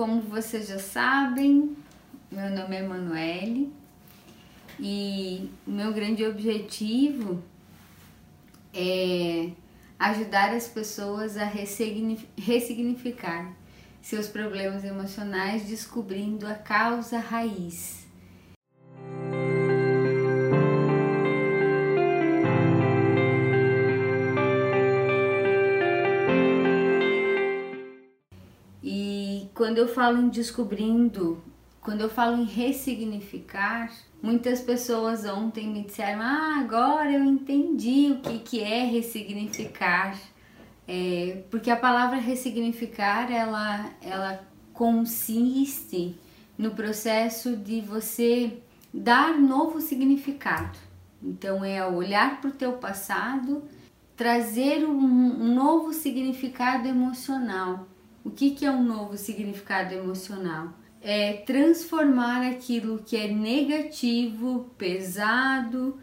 como vocês já sabem, meu nome é Emanuele e o meu grande objetivo é ajudar as pessoas a ressignificar seus problemas emocionais descobrindo a causa raiz. Quando eu falo em descobrindo, quando eu falo em ressignificar, muitas pessoas ontem me disseram: Ah, agora eu entendi o que, que é ressignificar é, porque a palavra ressignificar ela, ela consiste no processo de você dar novo significado. Então é olhar para o teu passado, trazer um, um, novo significado emocional. O que, que é um novo significado emocional? É transformar aquilo que é negativo, pesado,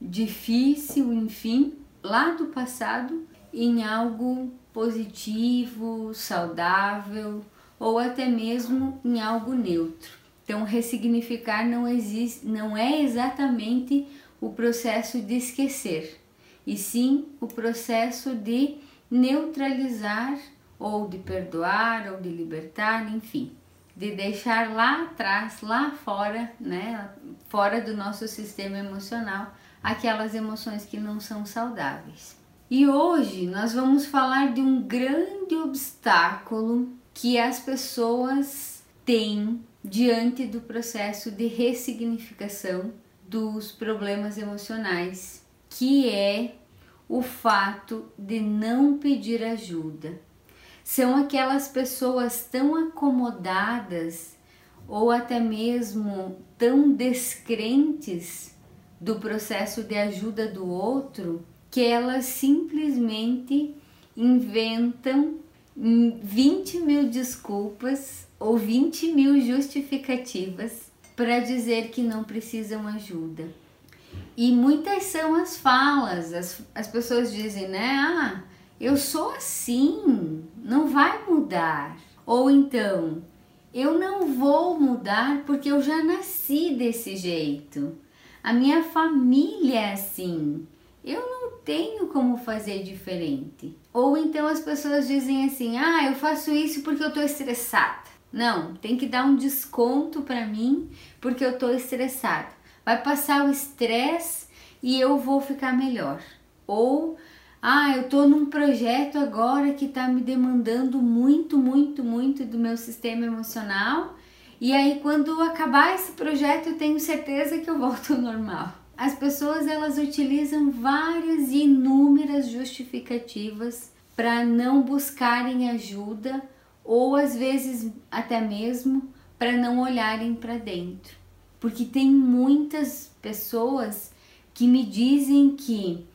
difícil, enfim, lá do passado em algo positivo, saudável ou até mesmo em algo neutro. Então, ressignificar não existe, não é exatamente o processo de esquecer, e sim o processo de neutralizar ou de perdoar ou de libertar, enfim, de deixar lá atrás, lá fora, né, fora do nosso sistema emocional, aquelas emoções que não são saudáveis. E hoje nós vamos falar de um grande obstáculo que as pessoas têm diante do processo de ressignificação dos problemas emocionais, que é o fato de não pedir ajuda. São aquelas pessoas tão acomodadas ou até mesmo tão descrentes do processo de ajuda do outro que elas simplesmente inventam 20 mil desculpas ou 20 mil justificativas para dizer que não precisam ajuda. E muitas são as falas, as, as pessoas dizem, né? Ah, eu sou assim, não vai mudar. Ou então, eu não vou mudar porque eu já nasci desse jeito. A minha família é assim. Eu não tenho como fazer diferente. Ou então as pessoas dizem assim: "Ah, eu faço isso porque eu tô estressada". Não, tem que dar um desconto para mim porque eu tô estressada. Vai passar o estresse e eu vou ficar melhor. Ou ah, eu tô num projeto agora que tá me demandando muito, muito, muito do meu sistema emocional. E aí quando acabar esse projeto, eu tenho certeza que eu volto ao normal. As pessoas elas utilizam várias e inúmeras justificativas para não buscarem ajuda ou às vezes até mesmo para não olharem para dentro. Porque tem muitas pessoas que me dizem que,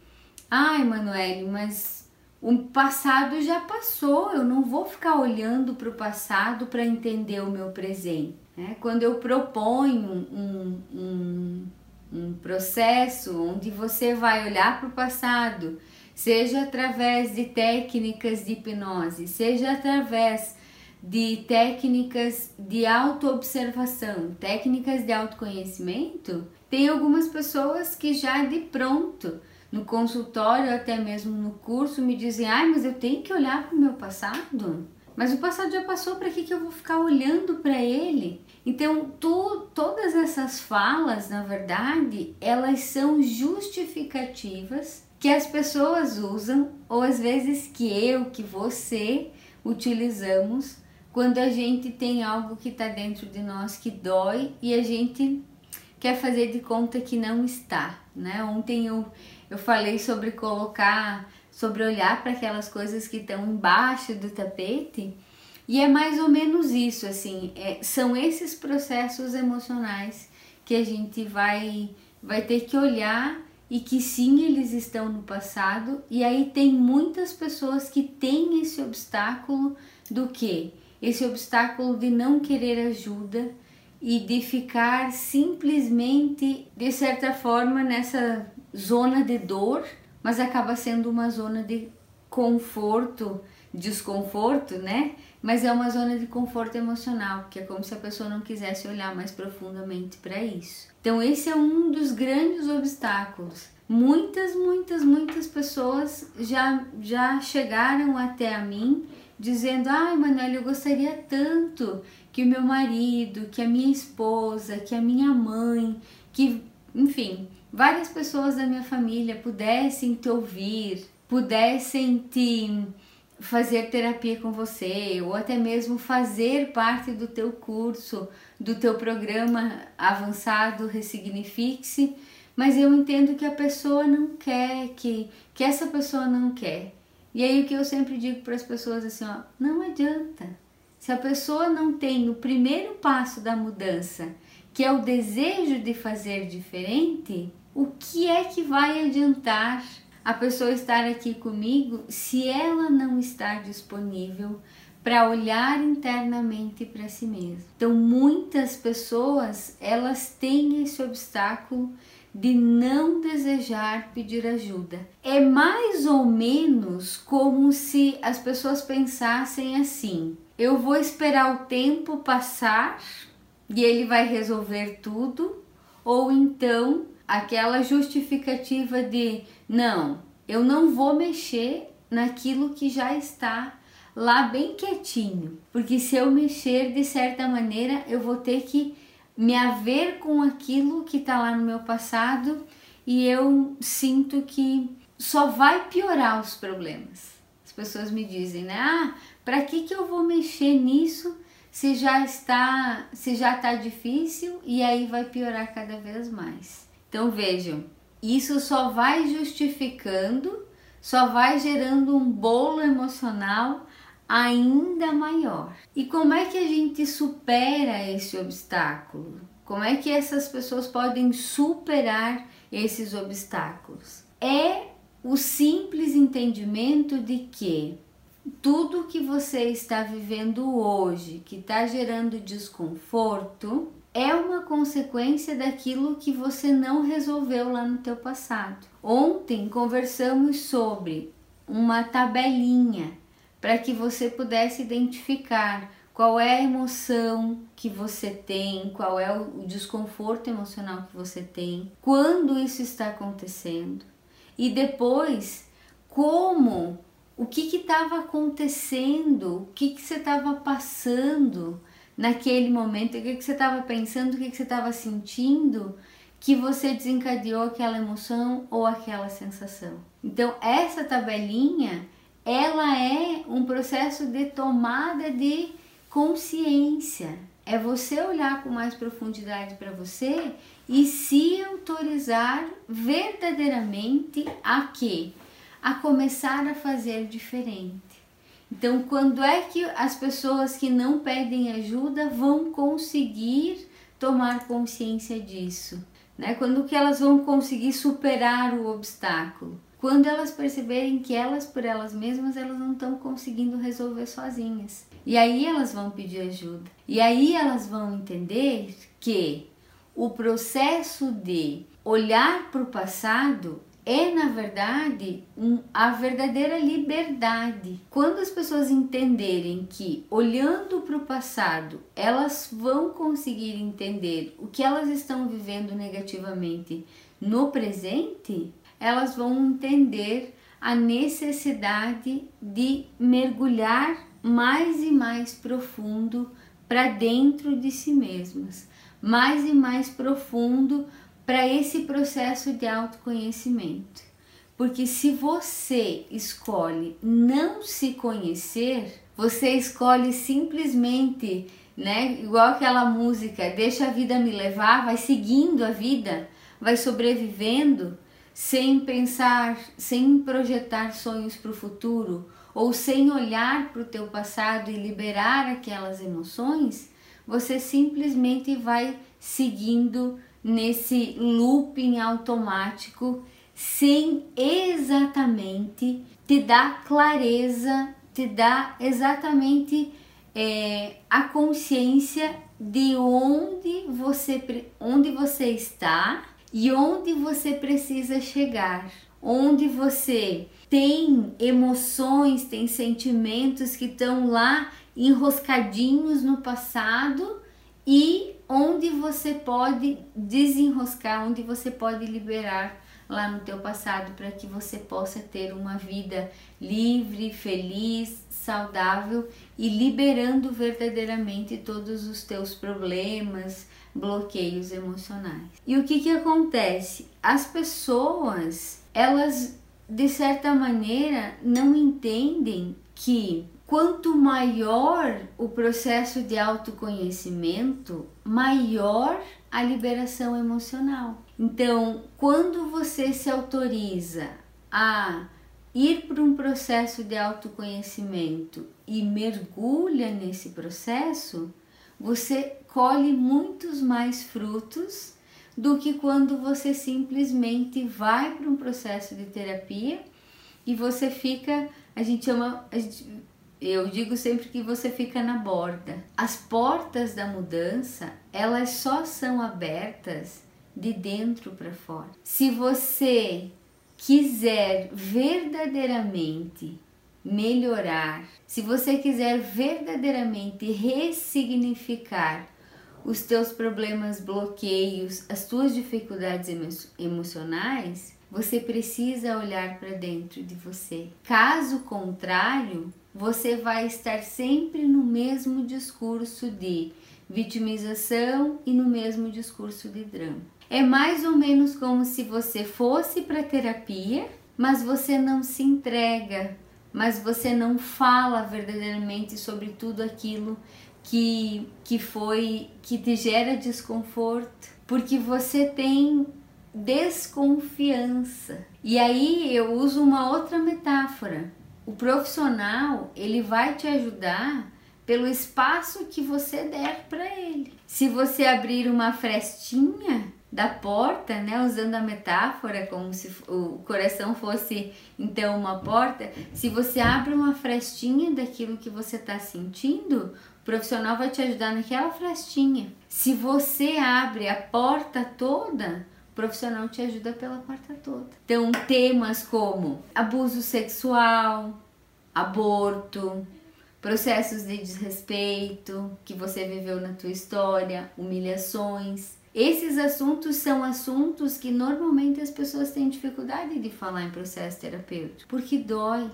ai, Manuele, mas o passado já passou, eu não vou ficar olhando para o passado para entender o meu presente. Né? Quando eu proponho um, um um processo onde você vai olhar para o passado, seja através de técnicas de hipnose, seja através de técnicas de autoobservação, técnicas de autoconhecimento, tem algumas pessoas que já de pronto no consultório, até mesmo no curso, me dizem: ai, mas eu tenho que olhar para o meu passado. Mas o passado já passou, para que, que eu vou ficar olhando para ele? Então, tu, todas essas falas, na verdade, elas são justificativas que as pessoas usam, ou às vezes que eu, que você utilizamos, quando a gente tem algo que está dentro de nós que dói e a gente quer fazer de conta que não está, né? Ontem eu, eu falei sobre colocar, sobre olhar para aquelas coisas que estão embaixo do tapete e é mais ou menos isso, assim, é, são esses processos emocionais que a gente vai, vai ter que olhar e que sim, eles estão no passado, e aí tem muitas pessoas que têm esse obstáculo do que? Esse obstáculo de não querer ajuda e de ficar simplesmente, de certa forma, nessa zona de dor, mas acaba sendo uma zona de conforto, desconforto, né? mas é uma zona de conforto emocional, que é como se a pessoa não quisesse olhar mais profundamente para isso. Então, esse é um dos grandes obstáculos. Muitas, muitas, muitas pessoas já, já chegaram até a mim dizendo: Ai, Manuel, eu gostaria tanto que o meu marido, que a minha esposa, que a minha mãe, que, enfim, várias pessoas da minha família pudessem te ouvir, pudessem te fazer terapia com você ou até mesmo fazer parte do teu curso, do teu programa avançado Ressignifique-se, mas eu entendo que a pessoa não quer, que, que essa pessoa não quer. E aí o que eu sempre digo para as pessoas assim, ó, não adianta. Se a pessoa não tem o primeiro passo da mudança, que é o desejo de fazer diferente, o que é que vai adiantar a pessoa estar aqui comigo se ela não está disponível para olhar internamente para si mesma. Então, muitas pessoas, elas têm esse obstáculo de não desejar pedir ajuda. É mais ou menos como se as pessoas pensassem assim: eu vou esperar o tempo passar e ele vai resolver tudo, ou então aquela justificativa de não, eu não vou mexer naquilo que já está lá bem quietinho, porque se eu mexer de certa maneira, eu vou ter que me haver com aquilo que está lá no meu passado e eu sinto que só vai piorar os problemas. As pessoas me dizem, né? Ah, para que que eu vou mexer nisso se já está, se já está difícil e aí vai piorar cada vez mais. Então vejam, isso só vai justificando, só vai gerando um bolo emocional ainda maior. E como é que a gente supera esse obstáculo? Como é que essas pessoas podem superar esses obstáculos? É o simples entendimento de que tudo que você está vivendo hoje, que está gerando desconforto, é uma consequência daquilo que você não resolveu lá no teu passado. Ontem conversamos sobre uma tabelinha para que você pudesse identificar qual é a emoção que você tem, qual é o desconforto emocional que você tem, quando isso está acontecendo e depois como o que estava acontecendo, o que, que você estava passando naquele momento, o que, que você estava pensando, o que, que você estava sentindo, que você desencadeou aquela emoção ou aquela sensação. Então, essa tabelinha, ela é um processo de tomada de consciência. É você olhar com mais profundidade para você e se autorizar verdadeiramente a quê? A começar a fazer diferente. Então, quando é que as pessoas que não pedem ajuda vão conseguir tomar consciência disso? Né? Quando que elas vão conseguir superar o obstáculo? Quando elas perceberem que elas por elas mesmas elas não estão conseguindo resolver sozinhas. E aí elas vão pedir ajuda. E aí elas vão entender que o processo de olhar para o passado é na verdade um, a verdadeira liberdade. Quando as pessoas entenderem que olhando para o passado elas vão conseguir entender o que elas estão vivendo negativamente no presente, elas vão entender a necessidade de mergulhar mais e mais profundo para dentro de si mesmas, mais e mais profundo para esse processo de autoconhecimento. Porque se você escolhe não se conhecer, você escolhe simplesmente, né, igual aquela música, deixa a vida me levar, vai seguindo a vida, vai sobrevivendo sem pensar, sem projetar sonhos para o futuro ou sem olhar para o teu passado e liberar aquelas emoções, você simplesmente vai seguindo nesse looping automático sem exatamente te dar clareza, te dar exatamente é, a consciência de onde você, onde você está e onde você precisa chegar, onde você tem emoções, tem sentimentos que estão lá enroscadinhos no passado e onde você pode desenroscar, onde você pode liberar lá no teu passado para que você possa ter uma vida livre, feliz, saudável e liberando verdadeiramente todos os teus problemas, bloqueios emocionais. E o que que acontece? As pessoas, elas de certa maneira não entendem que quanto maior o processo de autoconhecimento, maior a liberação emocional. Então, quando você se autoriza a ir para um processo de autoconhecimento e mergulha nesse processo, você colhe muitos mais frutos do que quando você simplesmente vai para um processo de terapia e você fica, a gente chama, a gente, eu digo sempre que você fica na borda. As portas da mudança, elas só são abertas de dentro para fora. Se você quiser verdadeiramente melhorar, se você quiser verdadeiramente ressignificar os teus problemas, bloqueios, as tuas dificuldades emo emocionais, você precisa olhar para dentro de você. Caso contrário, você vai estar sempre no mesmo discurso de vitimização e no mesmo discurso de drama. É mais ou menos como se você fosse para terapia, mas você não se entrega, mas você não fala verdadeiramente sobre tudo aquilo que, que foi que te gera desconforto, porque você tem desconfiança. E aí eu uso uma outra metáfora. O profissional, ele vai te ajudar pelo espaço que você der para ele. Se você abrir uma frestinha da porta, né, usando a metáfora como se o coração fosse então uma porta, se você abre uma frestinha daquilo que você está sentindo, o profissional vai te ajudar naquela frestinha. Se você abre a porta toda, profissional te ajuda pela porta toda. Então, temas como abuso sexual, aborto, processos de desrespeito que você viveu na tua história, humilhações. Esses assuntos são assuntos que normalmente as pessoas têm dificuldade de falar em processo terapêutico, porque dói,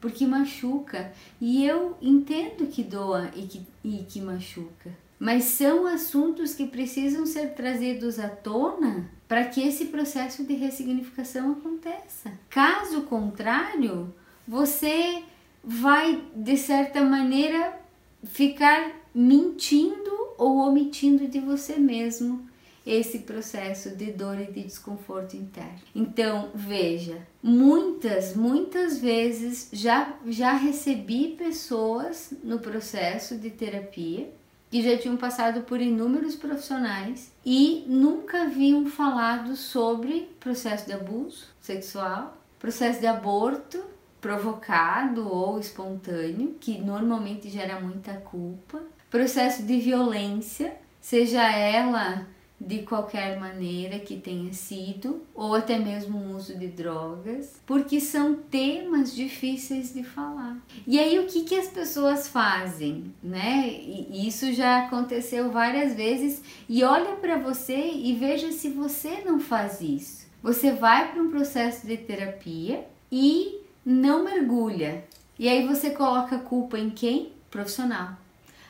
porque machuca. E eu entendo que doa e que, e que machuca. Mas são assuntos que precisam ser trazidos à tona para que esse processo de ressignificação aconteça. Caso contrário, você vai, de certa maneira, ficar mentindo ou omitindo de você mesmo esse processo de dor e de desconforto interno. Então, veja, muitas, muitas vezes já, já recebi pessoas no processo de terapia que já tinham passado por inúmeros profissionais e nunca haviam falado sobre processo de abuso sexual, processo de aborto provocado ou espontâneo, que normalmente gera muita culpa, processo de violência, seja ela de qualquer maneira que tenha sido, ou até mesmo o uso de drogas, porque são temas difíceis de falar. E aí o que, que as pessoas fazem, né? E isso já aconteceu várias vezes. E olha para você e veja se você não faz isso. Você vai para um processo de terapia e não mergulha. E aí você coloca a culpa em quem? Profissional.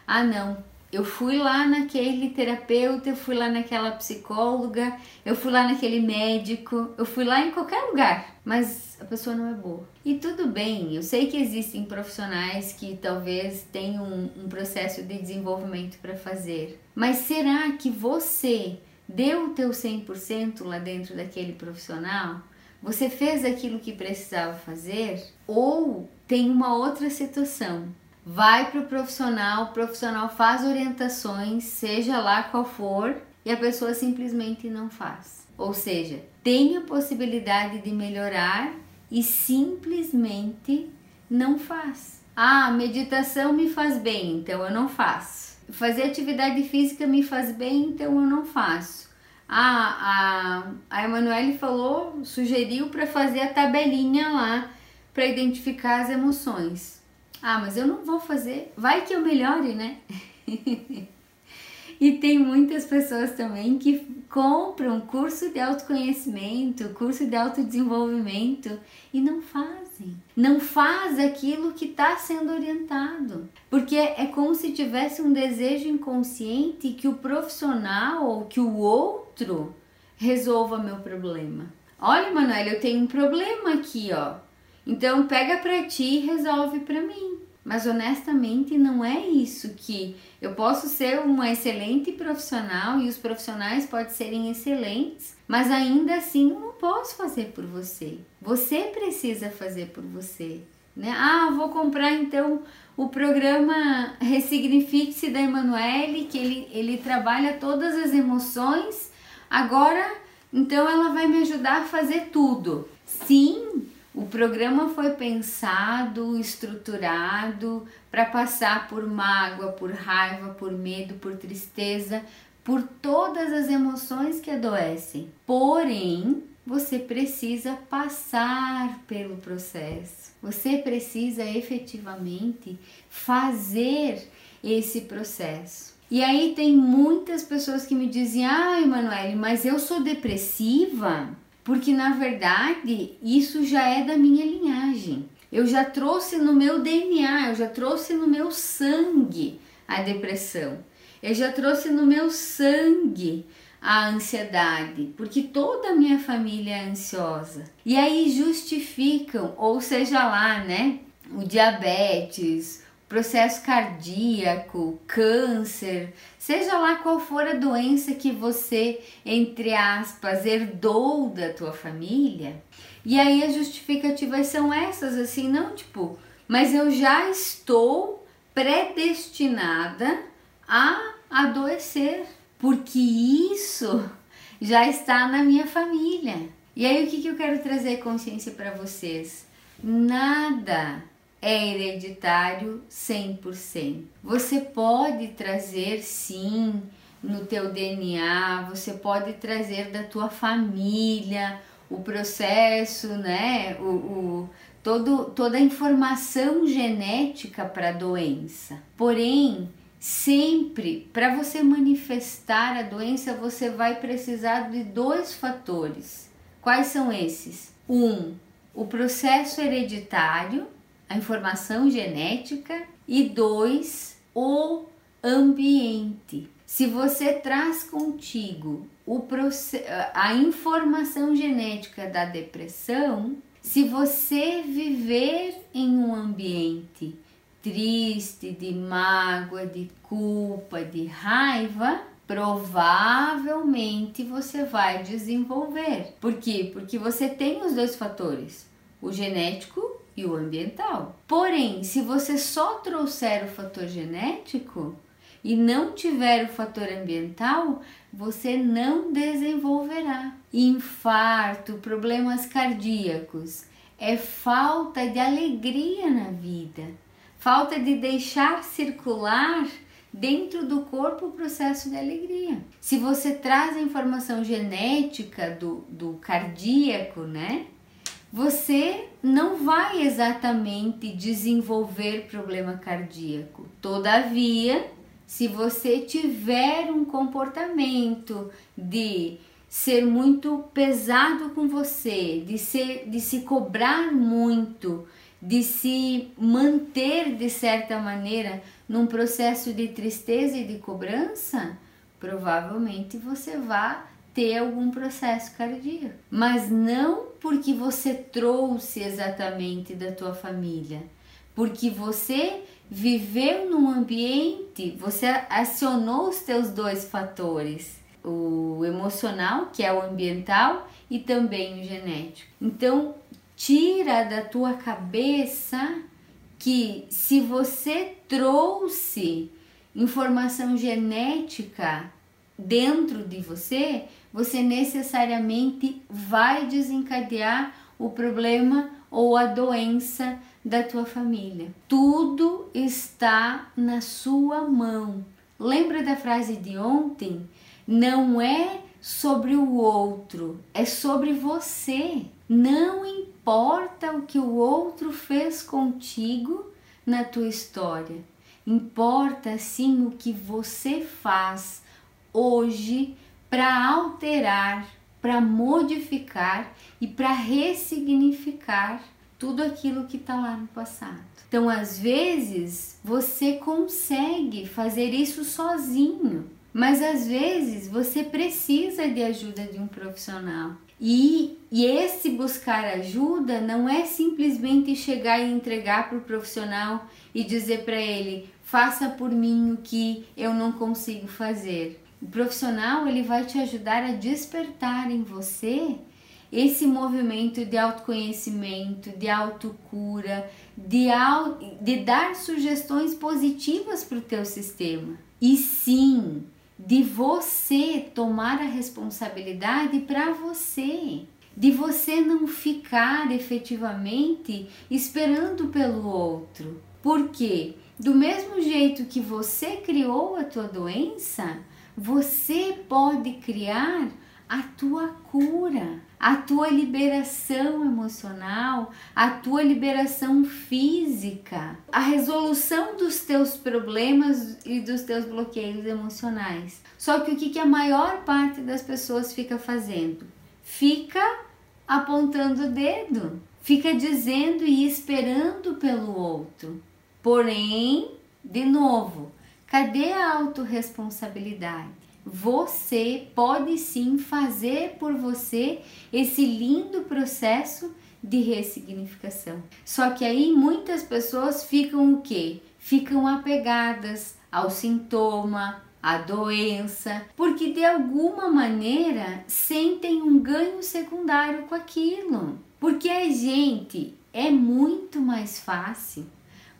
Ah, não, eu fui lá naquele terapeuta, eu fui lá naquela psicóloga, eu fui lá naquele médico, eu fui lá em qualquer lugar, mas a pessoa não é boa. E tudo bem, eu sei que existem profissionais que talvez tenham um, um processo de desenvolvimento para fazer, mas será que você deu o teu 100% lá dentro daquele profissional? Você fez aquilo que precisava fazer? Ou tem uma outra situação? Vai para o profissional, o profissional faz orientações, seja lá qual for, e a pessoa simplesmente não faz. Ou seja, tem a possibilidade de melhorar e simplesmente não faz. Ah, meditação me faz bem, então eu não faço. Fazer atividade física me faz bem, então eu não faço. Ah, a, a Emanuele falou, sugeriu para fazer a tabelinha lá para identificar as emoções. Ah, mas eu não vou fazer. Vai que eu melhore, né? e tem muitas pessoas também que compram curso de autoconhecimento, curso de autodesenvolvimento e não fazem. Não faz aquilo que está sendo orientado. Porque é como se tivesse um desejo inconsciente que o profissional ou que o outro resolva meu problema. Olha, Manuel, eu tenho um problema aqui, ó. Então pega para ti e resolve para mim. Mas honestamente não é isso que eu posso ser uma excelente profissional e os profissionais podem serem excelentes, mas ainda assim eu não posso fazer por você. Você precisa fazer por você. Né? Ah, vou comprar então o programa Ressignifique-se da Emanuele, que ele, ele trabalha todas as emoções. Agora, então ela vai me ajudar a fazer tudo. Sim, o programa foi pensado, estruturado para passar por mágoa, por raiva, por medo, por tristeza, por todas as emoções que adoecem. Porém, você precisa passar pelo processo. Você precisa efetivamente fazer esse processo. E aí tem muitas pessoas que me dizem: "Ah, Emanuele, mas eu sou depressiva?" Porque na verdade isso já é da minha linhagem. Eu já trouxe no meu DNA, eu já trouxe no meu sangue a depressão. Eu já trouxe no meu sangue a ansiedade, porque toda a minha família é ansiosa. E aí justificam, ou seja lá, né, o diabetes, processo cardíaco, câncer, seja lá qual for a doença que você, entre aspas, herdou da tua família. E aí as justificativas são essas, assim, não tipo, mas eu já estou predestinada a adoecer, porque isso já está na minha família. E aí o que, que eu quero trazer consciência para vocês? Nada é hereditário 100%. Você pode trazer sim no teu DNA, você pode trazer da tua família o processo, né? O, o todo, toda a informação genética para a doença. Porém, sempre para você manifestar a doença, você vai precisar de dois fatores. Quais são esses? Um, o processo hereditário a informação genética e dois, o ambiente. Se você traz contigo a informação genética da depressão, se você viver em um ambiente triste, de mágoa, de culpa, de raiva, provavelmente você vai desenvolver. Por quê? Porque você tem os dois fatores, o genético e o ambiental. Porém, se você só trouxer o fator genético e não tiver o fator ambiental, você não desenvolverá. Infarto, problemas cardíacos, é falta de alegria na vida, falta de deixar circular dentro do corpo o processo de alegria. Se você traz a informação genética do, do cardíaco, né? Você não vai exatamente desenvolver problema cardíaco. Todavia, se você tiver um comportamento de ser muito pesado com você, de, ser, de se cobrar muito, de se manter de certa maneira num processo de tristeza e de cobrança, provavelmente você vai ter algum processo cardíaco, mas não porque você trouxe exatamente da tua família, porque você viveu num ambiente, você acionou os teus dois fatores, o emocional, que é o ambiental, e também o genético. Então, tira da tua cabeça que se você trouxe informação genética dentro de você, você necessariamente vai desencadear o problema ou a doença da tua família. Tudo está na sua mão. Lembra da frase de ontem? Não é sobre o outro, é sobre você. Não importa o que o outro fez contigo, na tua história. Importa sim o que você faz hoje para alterar, para modificar e para ressignificar tudo aquilo que está lá no passado. Então, às vezes, você consegue fazer isso sozinho, mas às vezes você precisa de ajuda de um profissional. E, e esse buscar ajuda não é simplesmente chegar e entregar para o profissional e dizer para ele: faça por mim o que eu não consigo fazer. O profissional ele vai te ajudar a despertar em você esse movimento de autoconhecimento, de autocura, de, de dar sugestões positivas para o teu sistema. E sim, de você tomar a responsabilidade para você, de você não ficar efetivamente esperando pelo outro. Porque do mesmo jeito que você criou a tua doença, você pode criar a tua cura, a tua liberação emocional, a tua liberação física, a resolução dos teus problemas e dos teus bloqueios emocionais. Só que o que, a maior parte das pessoas fica fazendo? Fica apontando o dedo, fica dizendo e esperando pelo outro. Porém, de novo, cadê a autorresponsabilidade? você pode sim fazer por você esse lindo processo de ressignificação. Só que aí muitas pessoas ficam o quê? Ficam apegadas ao sintoma, à doença, porque de alguma maneira sentem um ganho secundário com aquilo. Porque a gente é muito mais fácil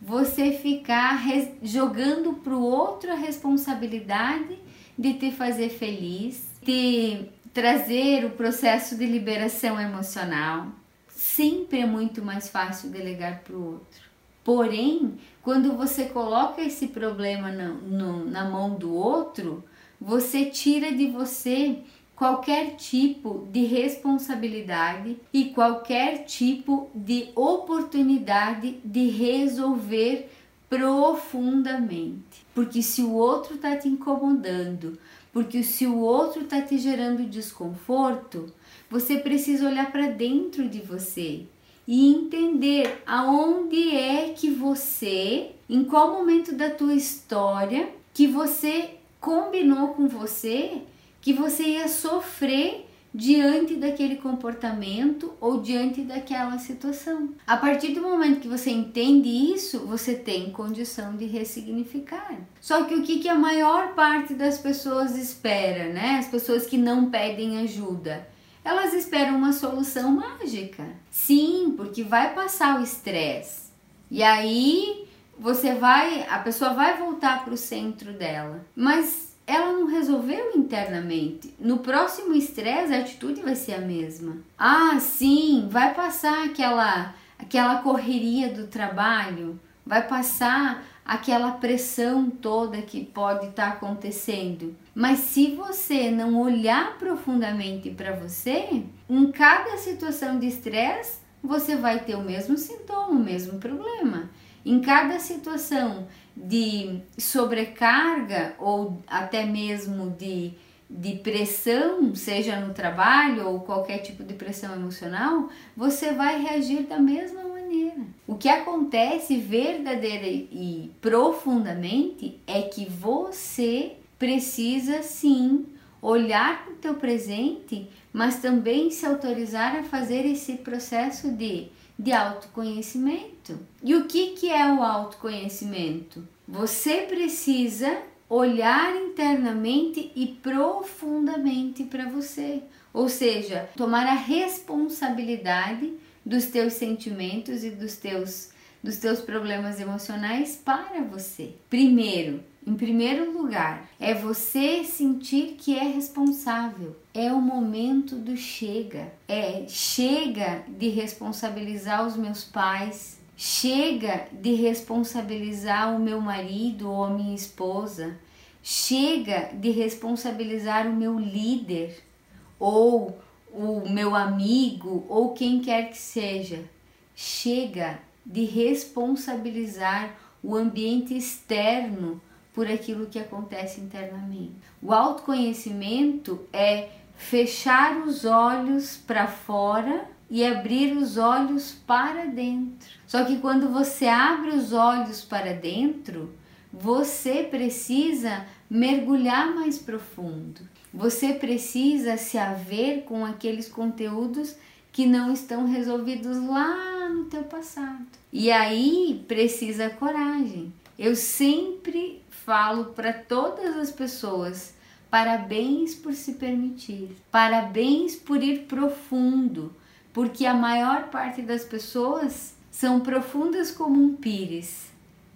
você ficar jogando para o outro a responsabilidade de te fazer feliz, de trazer o processo de liberação emocional. Sempre é muito mais fácil delegar para o outro. Porém, quando você coloca esse problema no, no, na mão do outro, você tira de você qualquer tipo de responsabilidade e qualquer tipo de oportunidade de resolver profundamente. Porque se o outro está te incomodando, porque se o outro está te gerando desconforto, você precisa olhar para dentro de você e entender aonde é que você, em qual momento da tua história que você combinou com você que você ia sofrer diante daquele comportamento ou diante daquela situação. A partir do momento que você entende isso, você tem condição de ressignificar. Só que o que, que a maior parte das pessoas espera, né? As pessoas que não pedem ajuda, elas esperam uma solução mágica. Sim, porque vai passar o estresse. E aí você vai, a pessoa vai voltar para o centro dela. Mas ela não resolveu internamente. No próximo estresse, a atitude vai ser a mesma. Ah, sim, vai passar aquela aquela correria do trabalho, vai passar aquela pressão toda que pode estar tá acontecendo. Mas se você não olhar profundamente para você, em cada situação de estresse, você vai ter o mesmo sintoma, o mesmo problema. Em cada situação de sobrecarga ou até mesmo de, de pressão, seja no trabalho ou qualquer tipo de pressão emocional, você vai reagir da mesma maneira. O que acontece verdadeira e profundamente é que você precisa sim olhar para o teu presente, mas também se autorizar a fazer esse processo de de autoconhecimento. E o que, que é o autoconhecimento? Você precisa olhar internamente e profundamente para você, ou seja, tomar a responsabilidade dos teus sentimentos e dos teus dos teus problemas emocionais para você. Primeiro, em primeiro lugar, é você sentir que é responsável. É o momento do chega. É chega de responsabilizar os meus pais, chega de responsabilizar o meu marido ou a minha esposa, chega de responsabilizar o meu líder ou o meu amigo ou quem quer que seja. Chega de responsabilizar o ambiente externo por aquilo que acontece internamente. O autoconhecimento é fechar os olhos para fora e abrir os olhos para dentro. Só que quando você abre os olhos para dentro, você precisa mergulhar mais profundo. Você precisa se haver com aqueles conteúdos que não estão resolvidos lá no teu passado. E aí precisa coragem. Eu sempre falo para todas as pessoas: parabéns por se permitir, parabéns por ir profundo, porque a maior parte das pessoas são profundas como um pires.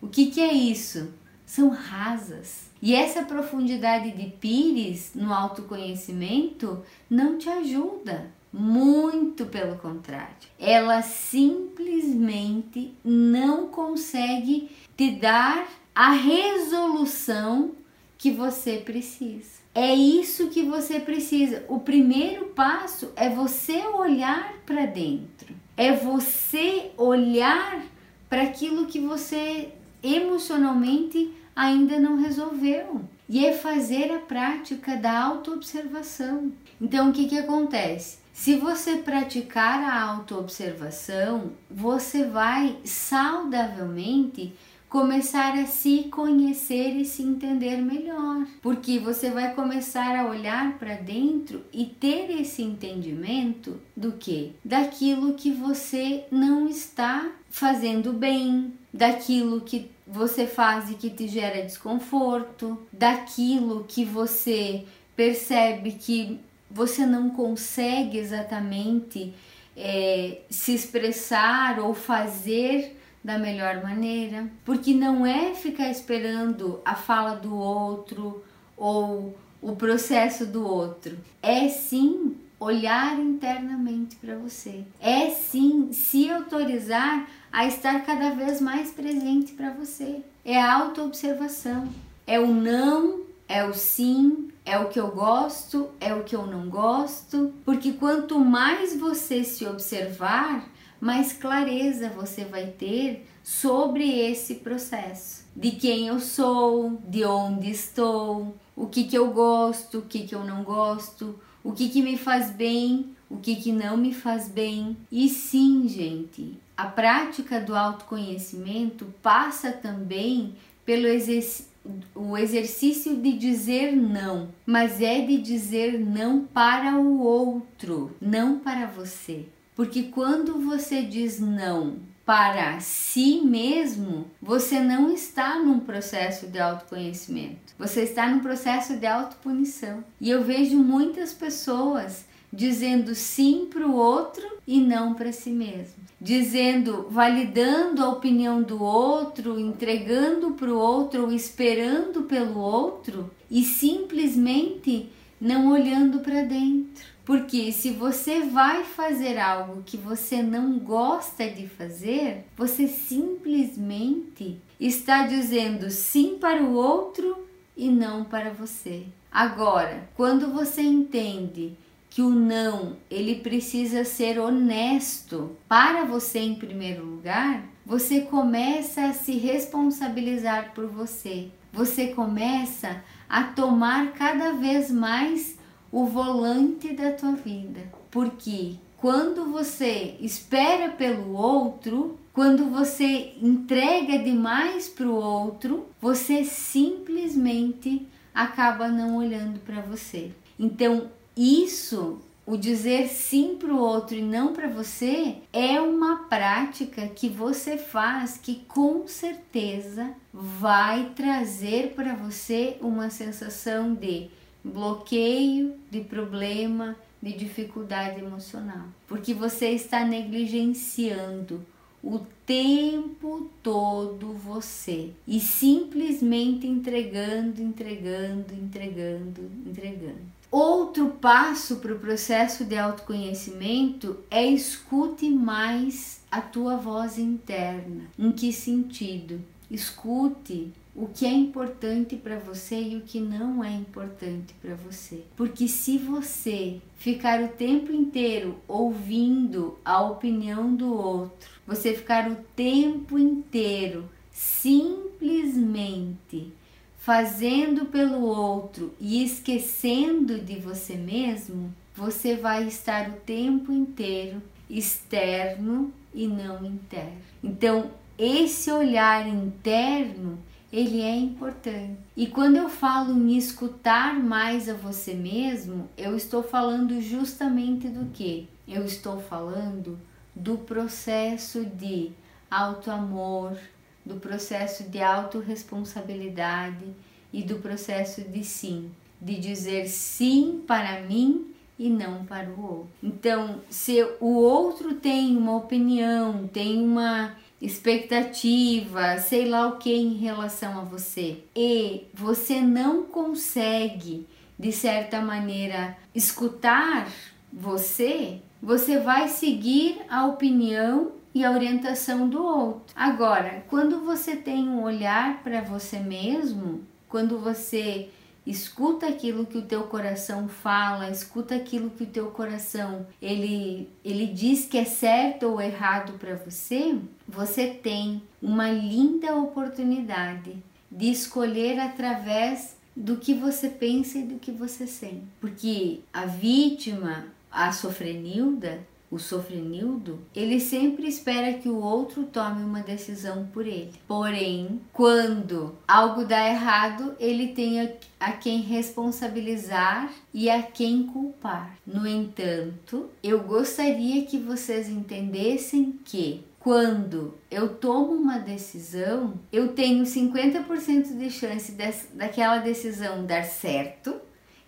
O que, que é isso? São rasas. E essa profundidade de pires no autoconhecimento não te ajuda. Muito pelo contrário, ela simplesmente não consegue te dar a resolução que você precisa. É isso que você precisa. O primeiro passo é você olhar para dentro. É você olhar para aquilo que você emocionalmente ainda não resolveu. E é fazer a prática da autoobservação. Então, o que, que acontece? Se você praticar a autoobservação, você vai saudavelmente começar a se conhecer e se entender melhor, porque você vai começar a olhar para dentro e ter esse entendimento do que? Daquilo que você não está fazendo bem, daquilo que você faz e que te gera desconforto, daquilo que você percebe que você não consegue exatamente é, se expressar ou fazer da melhor maneira, porque não é ficar esperando a fala do outro ou o processo do outro, é sim olhar internamente para você, é sim se autorizar a estar cada vez mais presente para você. É a autoobservação, é o não, é o sim, é o que eu gosto, é o que eu não gosto, porque quanto mais você se observar, mais clareza você vai ter sobre esse processo. De quem eu sou, de onde estou, o que, que eu gosto, o que, que eu não gosto, o que, que me faz bem, o que, que não me faz bem. E sim, gente, a prática do autoconhecimento passa também pelo exercício o exercício de dizer não, mas é de dizer não para o outro, não para você. Porque quando você diz não para si mesmo, você não está num processo de autoconhecimento. Você está num processo de autopunição. E eu vejo muitas pessoas dizendo sim para o outro e não para si mesmo. Dizendo, validando a opinião do outro, entregando para o outro ou esperando pelo outro e simplesmente não olhando para dentro. Porque se você vai fazer algo que você não gosta de fazer, você simplesmente está dizendo sim para o outro e não para você. Agora, quando você entende que o não, ele precisa ser honesto para você em primeiro lugar, você começa a se responsabilizar por você. Você começa a tomar cada vez mais o volante da tua vida. Porque quando você espera pelo outro, quando você entrega demais para o outro, você simplesmente acaba não olhando para você. Então, isso, o dizer sim para o outro e não para você, é uma prática que você faz que com certeza vai trazer para você uma sensação de bloqueio, de problema, de dificuldade emocional, porque você está negligenciando o tempo todo você e simplesmente entregando, entregando, entregando, entregando. Outro passo para o processo de autoconhecimento é escute mais a tua voz interna. Em que sentido? Escute o que é importante para você e o que não é importante para você. Porque se você ficar o tempo inteiro ouvindo a opinião do outro, você ficar o tempo inteiro simplesmente fazendo pelo outro e esquecendo de você mesmo, você vai estar o tempo inteiro externo e não interno. Então, esse olhar interno ele é importante. E quando eu falo em escutar mais a você mesmo, eu estou falando justamente do que? Eu estou falando do processo de auto-amor, do processo de autorresponsabilidade e do processo de sim, de dizer sim para mim e não para o outro. Então, se o outro tem uma opinião, tem uma expectativa, sei lá o que em relação a você, e você não consegue, de certa maneira, escutar você, você vai seguir a opinião e a orientação do outro. Agora, quando você tem um olhar para você mesmo, quando você escuta aquilo que o teu coração fala, escuta aquilo que o teu coração ele ele diz que é certo ou errado para você, você tem uma linda oportunidade de escolher através do que você pensa e do que você sente. Porque a vítima, a sofrenilda, o sofrenildo, ele sempre espera que o outro tome uma decisão por ele. Porém, quando algo dá errado, ele tem a, quem responsabilizar e a quem culpar. No entanto, eu gostaria que vocês entendessem que quando eu tomo uma decisão, eu tenho 50% de chance de, daquela decisão dar certo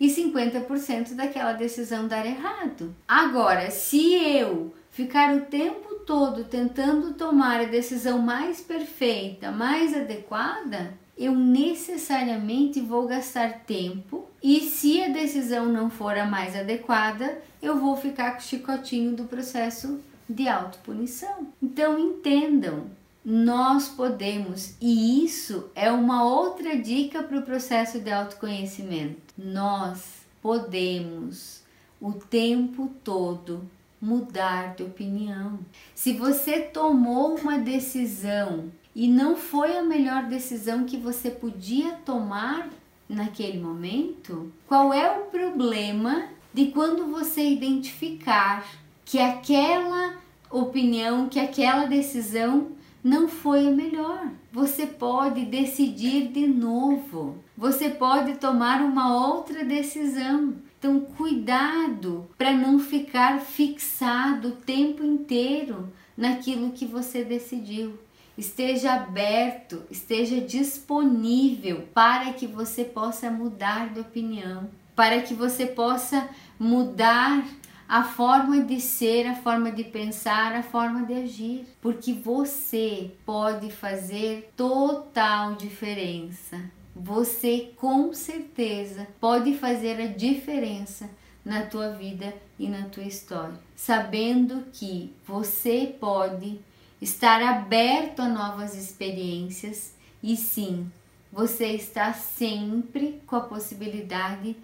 e 50% daquela decisão dar errado. Agora, se eu ficar o tempo todo tentando tomar a decisão mais perfeita, mais adequada, eu necessariamente vou gastar tempo e se a decisão não for a mais adequada, eu vou ficar com o chicotinho do processo de autopunição. Então entendam, nós podemos, e isso é uma outra dica para o processo de autoconhecimento. Nós podemos o tempo todo mudar de opinião. Se você tomou uma decisão e não foi a melhor decisão que você podia tomar naquele momento, qual é o problema de quando você identificar que aquela opinião, que aquela decisão não foi a melhor. Você pode decidir de novo. Você pode tomar uma outra decisão. Então, cuidado para não ficar fixado o tempo inteiro naquilo que você decidiu. Esteja aberto, esteja disponível para que você possa mudar de opinião, para que você possa mudar a forma de ser, a forma de pensar, a forma de agir, porque você pode fazer total diferença. Você com certeza pode fazer a diferença na tua vida e na tua história, sabendo que você pode estar aberto a novas experiências e sim, você está sempre com a possibilidade de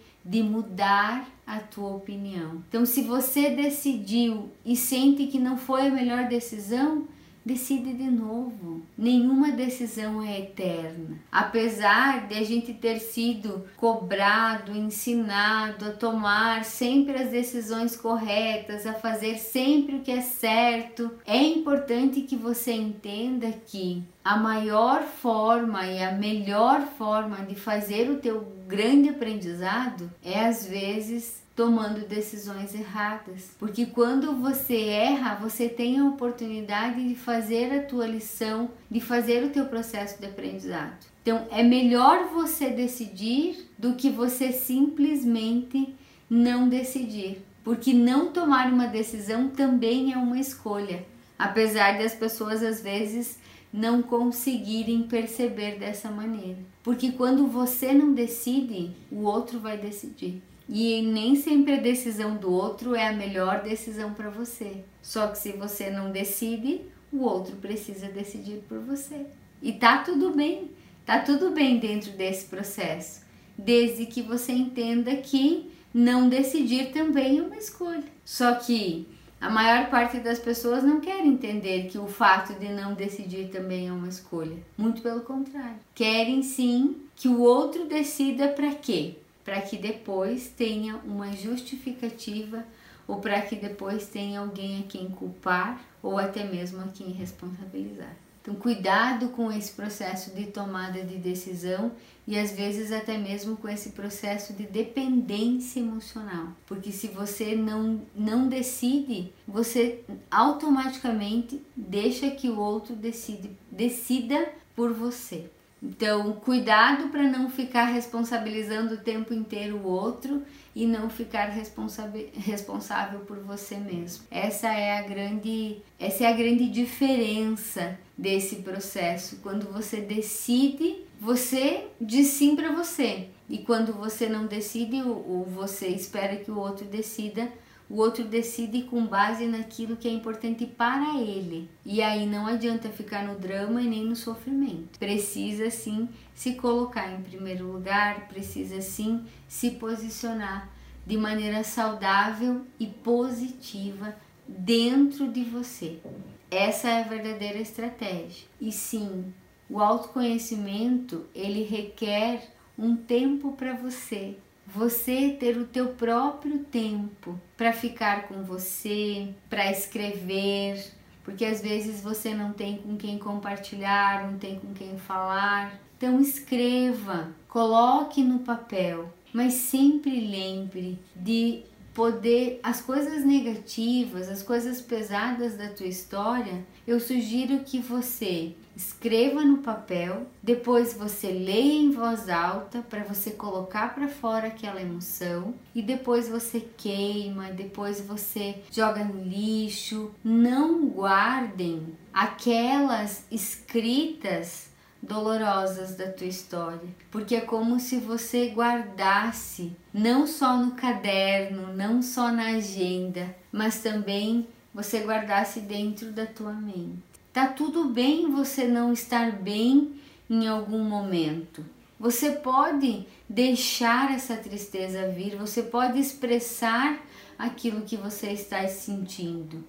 mudar a tua opinião. Então, se você decidiu e sente que não foi a melhor decisão, decide de novo. Nenhuma decisão é eterna. Apesar de a gente ter sido cobrado, ensinado a tomar sempre as decisões corretas, a fazer sempre o que é certo, é importante que você entenda que a maior forma e a melhor forma de fazer o teu grande aprendizado é às vezes tomando decisões erradas. Porque quando você erra, você tem a oportunidade de fazer a tua lição, de fazer o teu processo de aprendizado. Então, é melhor você decidir do que você simplesmente não decidir. Porque não tomar uma decisão também é uma escolha. Apesar das pessoas às vezes não conseguirem perceber dessa maneira. Porque quando você não decide, o outro vai decidir. E nem sempre a decisão do outro é a melhor decisão para você. Só que se você não decide, o outro precisa decidir por você. E tá tudo bem. Tá tudo bem dentro desse processo, desde que você entenda que não decidir também é uma escolha. Só que a maior parte das pessoas não quer entender que o fato de não decidir também é uma escolha. Muito pelo contrário. Querem sim que o outro decida para quê? Para que depois tenha uma justificativa ou para que depois tenha alguém a quem culpar ou até mesmo a quem responsabilizar. Então, cuidado com esse processo de tomada de decisão e às vezes até mesmo com esse processo de dependência emocional, porque se você não, não decide, você automaticamente deixa que o outro decide, decida por você. Então, cuidado para não ficar responsabilizando o tempo inteiro o outro e não ficar responsável por você mesmo. Essa é a grande, essa é a grande diferença desse processo. Quando você decide, você diz sim para você. E quando você não decide, ou você espera que o outro decida, o outro decide com base naquilo que é importante para ele. E aí não adianta ficar no drama e nem no sofrimento. Precisa sim se colocar em primeiro lugar, precisa sim se posicionar de maneira saudável e positiva dentro de você. Essa é a verdadeira estratégia. E sim, o autoconhecimento, ele requer um tempo para você, você ter o teu próprio tempo para ficar com você, para escrever, porque às vezes você não tem com quem compartilhar, não tem com quem falar. Então escreva, coloque no papel, mas sempre lembre de poder as coisas negativas, as coisas pesadas da tua história, eu sugiro que você escreva no papel, depois você leia em voz alta para você colocar para fora aquela emoção e depois você queima, depois você joga no lixo. Não guardem aquelas escritas dolorosas da tua história, porque é como se você guardasse não só no caderno, não só na agenda, mas também você guardasse dentro da tua mente. Tá tudo bem você não estar bem em algum momento. Você pode deixar essa tristeza vir, você pode expressar aquilo que você está sentindo.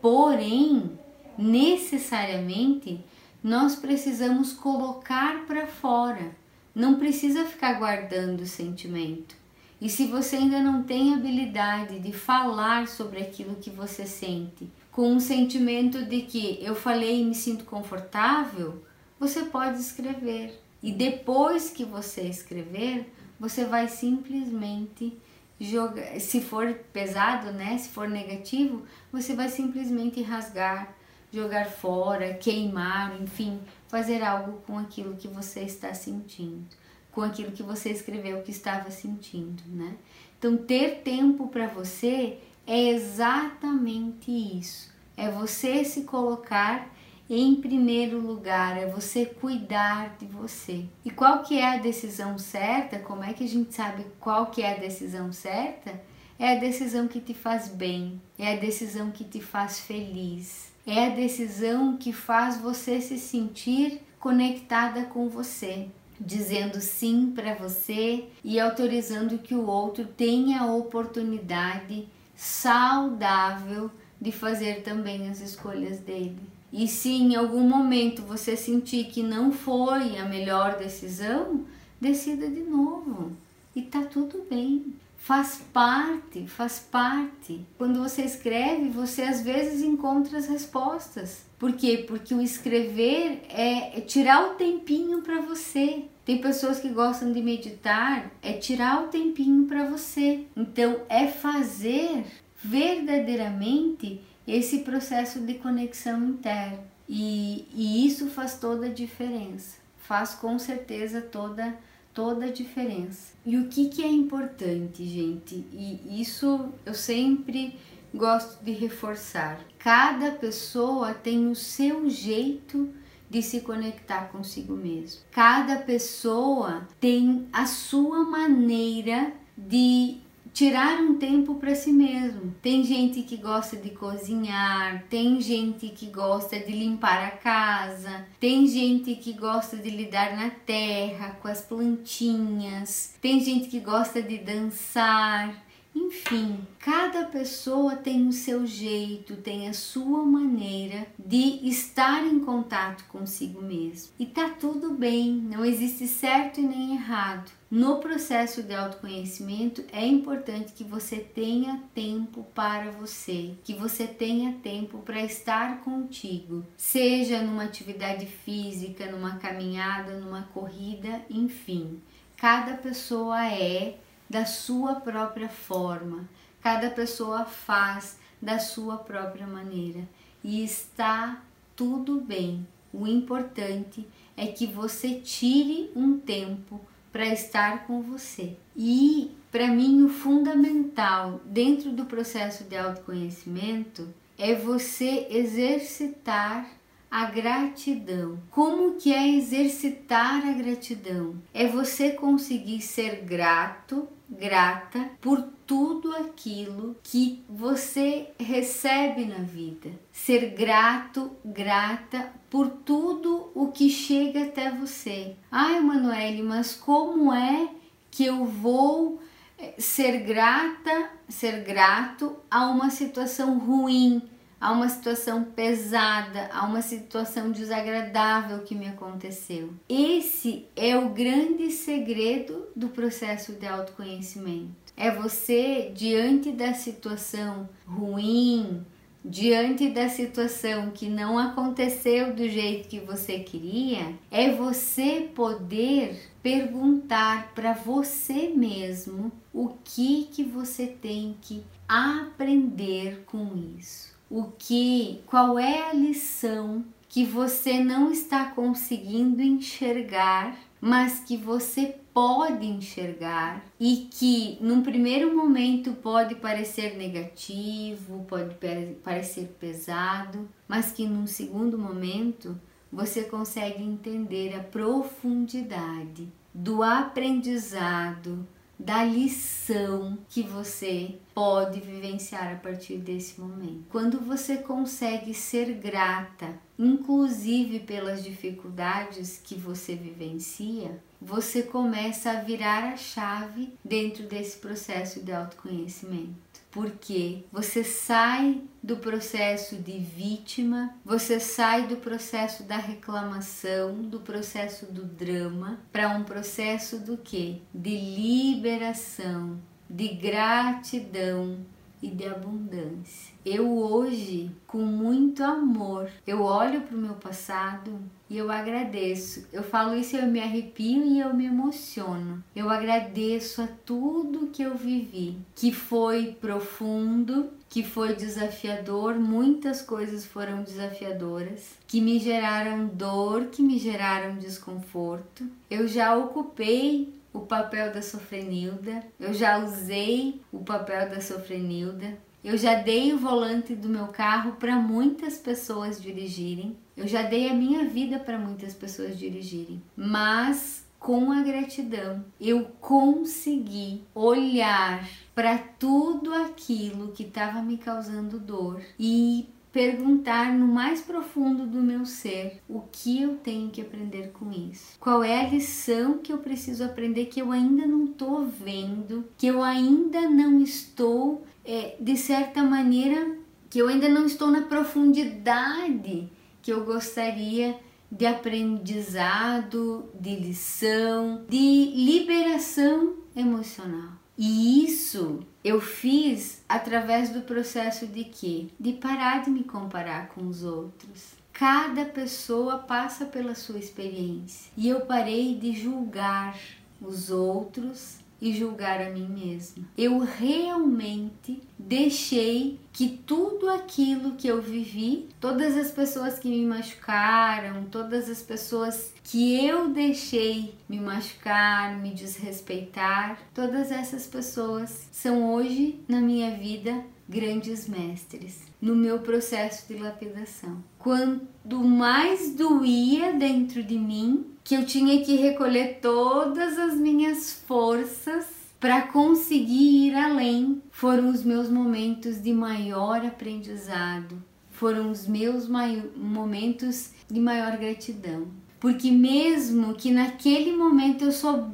Porém, necessariamente, nós precisamos colocar para fora. Não precisa ficar guardando o sentimento. E se você ainda não tem habilidade de falar sobre aquilo que você sente, com um sentimento de que eu falei e me sinto confortável, você pode escrever. E depois que você escrever, você vai simplesmente jogar, se for pesado, né, se for negativo, você vai simplesmente rasgar, jogar fora, queimar, enfim, fazer algo com aquilo que você está sentindo, com aquilo que você escreveu que estava sentindo, né? Então, ter tempo para você é exatamente isso. É você se colocar em primeiro lugar, é você cuidar de você. E qual que é a decisão certa? Como é que a gente sabe qual que é a decisão certa? É a decisão que te faz bem, é a decisão que te faz feliz, é a decisão que faz você se sentir conectada com você, dizendo sim para você e autorizando que o outro tenha a oportunidade saudável de fazer também as escolhas dele. E se em algum momento você sentir que não foi a melhor decisão, decida de novo. E tá tudo bem. Faz parte, faz parte. Quando você escreve, você às vezes encontra as respostas. Por quê? Porque o escrever é tirar o tempinho para você. Tem pessoas que gostam de meditar, é tirar o tempinho para você. Então é fazer verdadeiramente esse processo de conexão interna. E, e isso faz toda a diferença. Faz com certeza toda toda a diferença. E o que, que é importante, gente? E isso eu sempre gosto de reforçar. Cada pessoa tem o seu jeito de se conectar consigo mesmo. Cada pessoa tem a sua maneira de tirar um tempo para si mesmo. Tem gente que gosta de cozinhar, tem gente que gosta de limpar a casa, tem gente que gosta de lidar na terra com as plantinhas, tem gente que gosta de dançar. Enfim, cada pessoa tem o seu jeito, tem a sua maneira de estar em contato consigo mesmo. E tá tudo bem, não existe certo e nem errado. No processo de autoconhecimento é importante que você tenha tempo para você, que você tenha tempo para estar contigo, seja numa atividade física, numa caminhada, numa corrida, enfim. Cada pessoa é da sua própria forma. Cada pessoa faz da sua própria maneira e está tudo bem. O importante é que você tire um tempo para estar com você. E para mim o fundamental dentro do processo de autoconhecimento é você exercitar a gratidão. Como que é exercitar a gratidão? É você conseguir ser grato grata por tudo aquilo que você recebe na vida. Ser grato, grata por tudo o que chega até você. Ai, Manoel, mas como é que eu vou eh, ser grata, ser grato a uma situação ruim? A uma situação pesada, a uma situação desagradável que me aconteceu. Esse é o grande segredo do processo de autoconhecimento. É você, diante da situação ruim, diante da situação que não aconteceu do jeito que você queria, é você poder perguntar para você mesmo o que que você tem que aprender com isso o que, qual é a lição que você não está conseguindo enxergar, mas que você pode enxergar e que num primeiro momento pode parecer negativo, pode parecer pesado, mas que num segundo momento você consegue entender a profundidade do aprendizado, da lição que você pode vivenciar a partir desse momento. Quando você consegue ser grata, inclusive pelas dificuldades que você vivencia, você começa a virar a chave dentro desse processo de autoconhecimento porque você sai do processo de vítima, você sai do processo da reclamação, do processo do drama, para um processo do que? De liberação, de gratidão, e de abundância. Eu hoje, com muito amor, eu olho para o meu passado e eu agradeço. Eu falo isso, eu me arrepio e eu me emociono. Eu agradeço a tudo que eu vivi, que foi profundo, que foi desafiador, muitas coisas foram desafiadoras, que me geraram dor, que me geraram desconforto. Eu já ocupei o papel da sofrenilda, eu já usei o papel da sofrenilda, eu já dei o volante do meu carro para muitas pessoas dirigirem, eu já dei a minha vida para muitas pessoas dirigirem, mas com a gratidão eu consegui olhar para tudo aquilo que estava me causando dor e perguntar no mais profundo do meu ser o que eu tenho que aprender com isso. Qual é a lição que eu preciso aprender que eu ainda não estou vendo, que eu ainda não estou, é, de certa maneira, que eu ainda não estou na profundidade que eu gostaria de aprendizado, de lição, de liberação emocional. E isso eu fiz através do processo de quê? De parar de me comparar com os outros. Cada pessoa passa pela sua experiência e eu parei de julgar os outros e julgar a mim mesma. Eu realmente deixei que tudo aquilo que eu vivi, todas as pessoas que me machucaram, todas as pessoas que eu deixei me machucar, me desrespeitar, todas essas pessoas são hoje na minha vida grandes mestres no meu processo de lapidação. Quanto mais doía dentro de mim, que eu tinha que recolher todas as minhas forças para conseguir ir além. Foram os meus momentos de maior aprendizado, foram os meus momentos de maior gratidão. Porque mesmo que naquele momento eu, sou,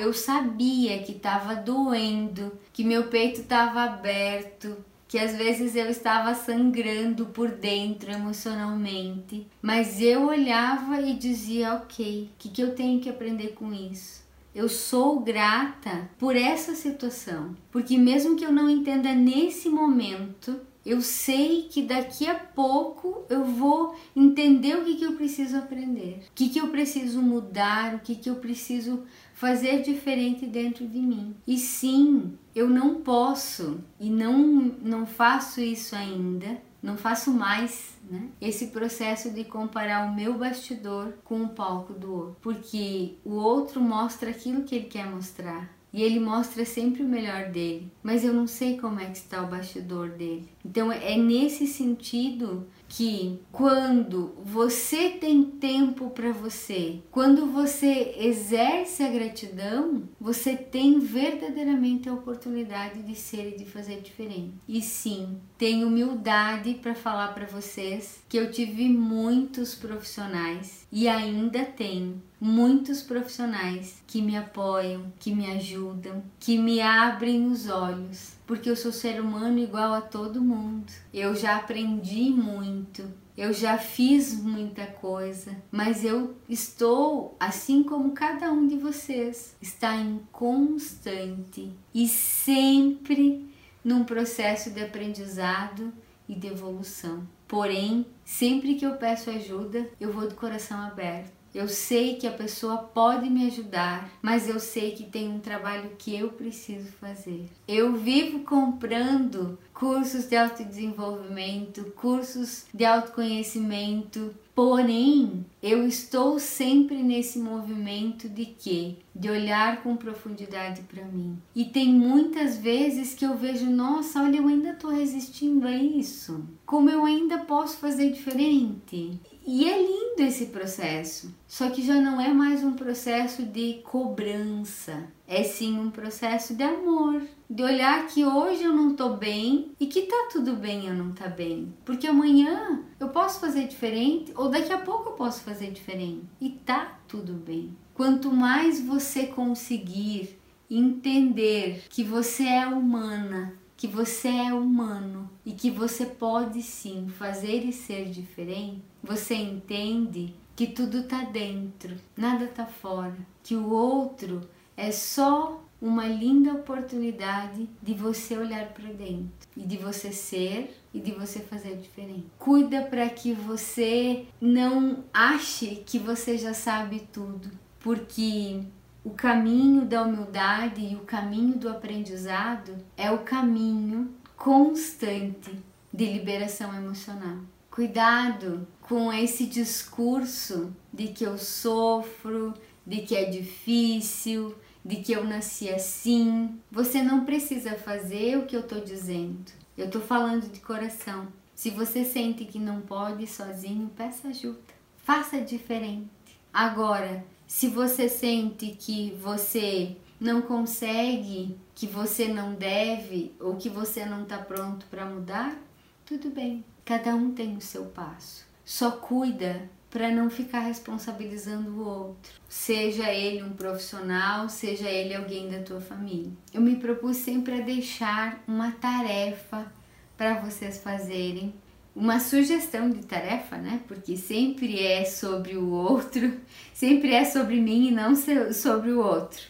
eu sabia que estava doendo, que meu peito estava aberto, que às vezes eu estava sangrando por dentro emocionalmente, mas eu olhava e dizia: ok, o que, que eu tenho que aprender com isso? Eu sou grata por essa situação, porque mesmo que eu não entenda nesse momento, eu sei que daqui a pouco eu vou entender o que, que eu preciso aprender, o que, que eu preciso mudar, o que, que eu preciso fazer diferente dentro de mim. E sim, eu não posso e não, não faço isso ainda, não faço mais né? Esse processo de comparar o meu bastidor com o palco do outro, porque o outro mostra aquilo que ele quer mostrar. E ele mostra sempre o melhor dele, mas eu não sei como é que está o bastidor dele. Então é nesse sentido que quando você tem tempo para você, quando você exerce a gratidão, você tem verdadeiramente a oportunidade de ser e de fazer diferente. E sim, tenho humildade para falar para vocês que eu tive muitos profissionais e ainda tenho muitos profissionais que me apoiam, que me ajudam, que me abrem os olhos porque eu sou ser humano igual a todo mundo. Eu já aprendi muito, eu já fiz muita coisa, mas eu estou, assim como cada um de vocês, está em constante e sempre num processo de aprendizado e de evolução. Porém, sempre que eu peço ajuda, eu vou de coração aberto eu sei que a pessoa pode me ajudar, mas eu sei que tem um trabalho que eu preciso fazer. Eu vivo comprando cursos de autodesenvolvimento, cursos de autoconhecimento, porém eu estou sempre nesse movimento de quê? De olhar com profundidade para mim. E tem muitas vezes que eu vejo, nossa, olha, eu ainda estou resistindo a isso. Como eu ainda posso fazer diferente? E é lindo esse processo, só que já não é mais um processo de cobrança, é sim um processo de amor, de olhar que hoje eu não tô bem e que tá tudo bem eu não tá bem, porque amanhã eu posso fazer diferente ou daqui a pouco eu posso fazer diferente. E tá tudo bem. Quanto mais você conseguir entender que você é humana, que você é humano e que você pode sim fazer e ser diferente, você entende que tudo tá dentro, nada tá fora, que o outro é só uma linda oportunidade de você olhar para dentro e de você ser e de você fazer diferente. Cuida para que você não ache que você já sabe tudo, porque o caminho da humildade e o caminho do aprendizado é o caminho constante de liberação emocional. Cuidado com esse discurso de que eu sofro, de que é difícil, de que eu nasci assim. Você não precisa fazer o que eu estou dizendo. Eu estou falando de coração. Se você sente que não pode sozinho, peça ajuda. Faça diferente. Agora, se você sente que você não consegue, que você não deve ou que você não está pronto para mudar, tudo bem. Cada um tem o seu passo. Só cuida para não ficar responsabilizando o outro, seja ele um profissional, seja ele alguém da tua família. Eu me propus sempre a deixar uma tarefa para vocês fazerem uma sugestão de tarefa, né? Porque sempre é sobre o outro, sempre é sobre mim e não sobre o outro.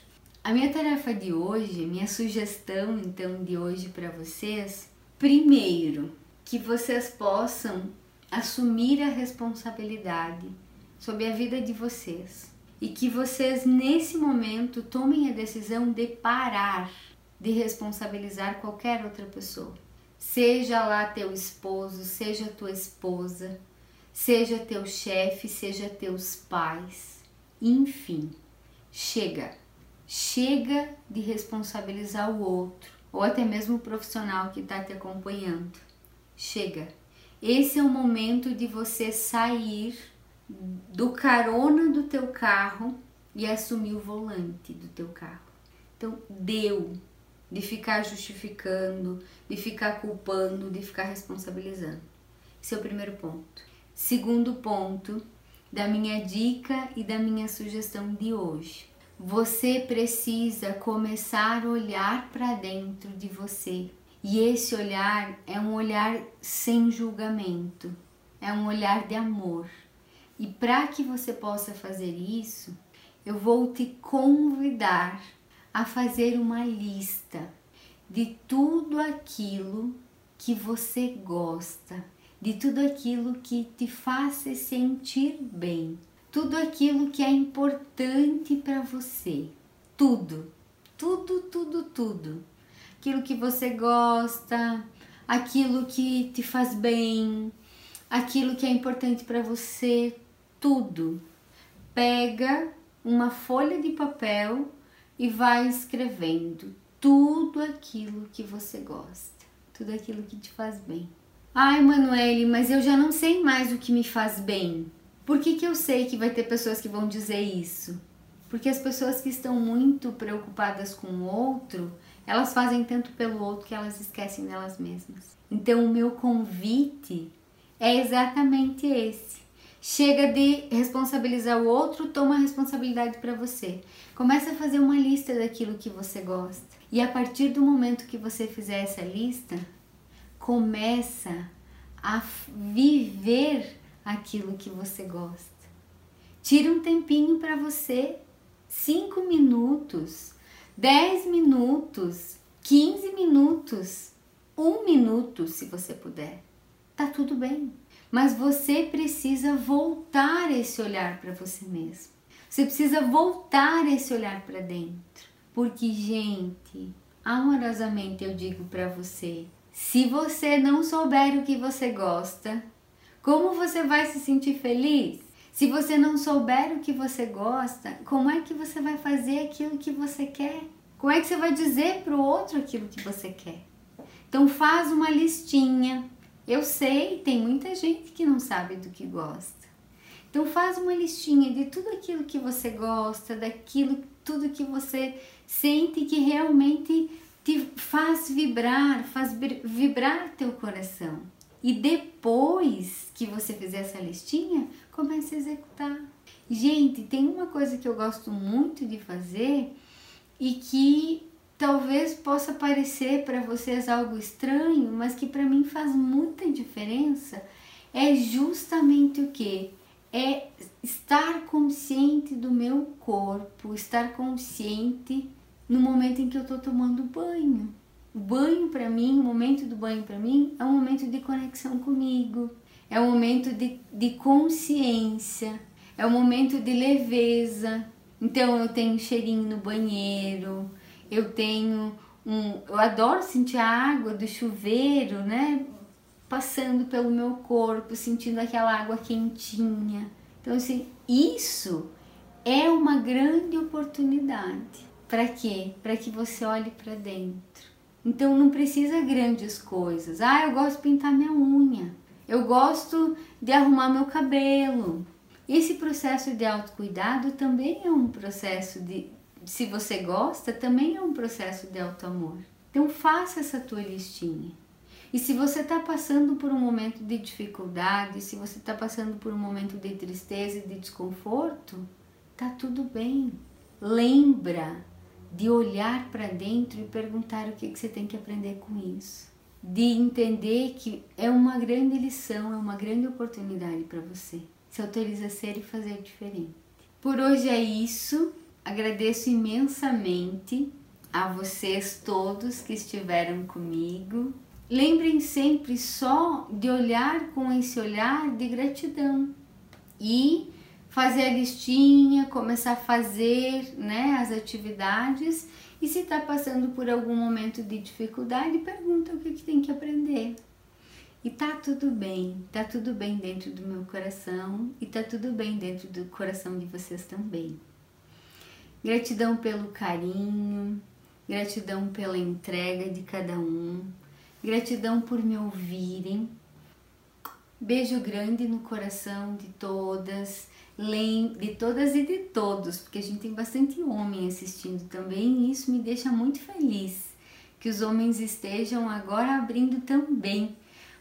A minha tarefa de hoje, minha sugestão então de hoje para vocês, primeiro, que vocês possam assumir a responsabilidade sobre a vida de vocês e que vocês nesse momento tomem a decisão de parar de responsabilizar qualquer outra pessoa Seja lá teu esposo, seja tua esposa, seja teu chefe, seja teus pais, enfim, chega. Chega de responsabilizar o outro ou até mesmo o profissional que está te acompanhando. Chega. Esse é o momento de você sair do carona do teu carro e assumir o volante do teu carro. Então, deu de ficar justificando, de ficar culpando, de ficar responsabilizando. Esse é o primeiro ponto. Segundo ponto da minha dica e da minha sugestão de hoje. Você precisa começar a olhar para dentro de você. E esse olhar é um olhar sem julgamento, é um olhar de amor. E para que você possa fazer isso, eu vou te convidar a fazer uma lista de tudo aquilo que você gosta, de tudo aquilo que te faz se sentir bem, tudo aquilo que é importante para você. Tudo, tudo, tudo, tudo. Aquilo que você gosta, aquilo que te faz bem, aquilo que é importante para você, tudo. Pega uma folha de papel e vai escrevendo tudo aquilo que você gosta, tudo aquilo que te faz bem. Ai, Manuele, mas eu já não sei mais o que me faz bem. Por que, que eu sei que vai ter pessoas que vão dizer isso? Porque as pessoas que estão muito preocupadas com o outro, elas fazem tanto pelo outro que elas esquecem delas mesmas. Então, o meu convite é exatamente esse. Chega de responsabilizar o outro, toma a responsabilidade para você. Começa a fazer uma lista daquilo que você gosta. E a partir do momento que você fizer essa lista, começa a viver aquilo que você gosta. Tire um tempinho para você, 5 minutos, 10 minutos, 15 minutos, um minuto, se você puder. Tá tudo bem. Mas você precisa voltar esse olhar para você mesmo. Você precisa voltar esse olhar para dentro. Porque, gente, amorosamente eu digo para você, se você não souber o que você gosta, como você vai se sentir feliz? Se você não souber o que você gosta, como é que você vai fazer aquilo que você quer? Como é que você vai dizer para o outro aquilo que você quer? Então faz uma listinha. Eu sei, tem muita gente que não sabe do que gosta. Então faz uma listinha de tudo aquilo que você gosta, daquilo, tudo que você sente que realmente te faz vibrar, faz vibrar teu coração. E depois que você fizer essa listinha, comece a executar. Gente, tem uma coisa que eu gosto muito de fazer e que talvez possa parecer para vocês algo estranho, mas que para mim faz muita diferença, é justamente o que? É estar consciente do meu corpo, estar consciente no momento em que eu estou tomando banho. O banho para mim, o momento do banho para mim é um momento de conexão comigo, é um momento de, de consciência, é um momento de leveza. Então eu tenho cheirinho no banheiro, eu tenho um, eu adoro sentir a água do chuveiro, né? Passando pelo meu corpo, sentindo aquela água quentinha. Então assim, isso é uma grande oportunidade. Para quê? Para que você olhe para dentro então não precisa grandes coisas. Ah, eu gosto de pintar minha unha. Eu gosto de arrumar meu cabelo. Esse processo de autocuidado também é um processo de, se você gosta, também é um processo de autoamor. Então faça essa tua listinha. E se você está passando por um momento de dificuldade, se você está passando por um momento de tristeza e de desconforto, tá tudo bem. Lembra de olhar para dentro e perguntar o que, que você tem que aprender com isso. De entender que é uma grande lição, é uma grande oportunidade para você se autoriza a ser e fazer diferente. Por hoje é isso. Agradeço imensamente a vocês todos que estiveram comigo. Lembrem sempre só de olhar com esse olhar de gratidão e fazer a listinha, começar a fazer né, as atividades e se está passando por algum momento de dificuldade, pergunta o que, que tem que aprender. E tá tudo bem, tá tudo bem dentro do meu coração e tá tudo bem dentro do coração de vocês também. Gratidão pelo carinho, gratidão pela entrega de cada um, gratidão por me ouvirem. Beijo grande no coração de todas de todas e de todos, porque a gente tem bastante homem assistindo também, e isso me deixa muito feliz que os homens estejam agora abrindo também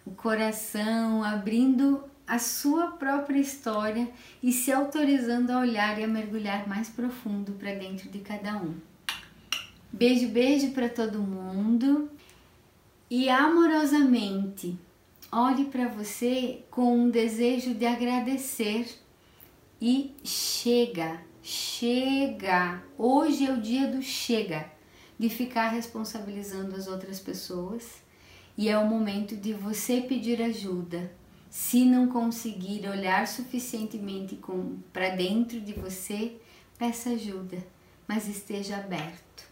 o coração, abrindo a sua própria história e se autorizando a olhar e a mergulhar mais profundo para dentro de cada um. Beijo, beijo para todo mundo e amorosamente olhe para você com um desejo de agradecer e chega, chega. Hoje é o dia do chega, de ficar responsabilizando as outras pessoas e é o momento de você pedir ajuda. Se não conseguir olhar suficientemente para dentro de você, peça ajuda, mas esteja aberto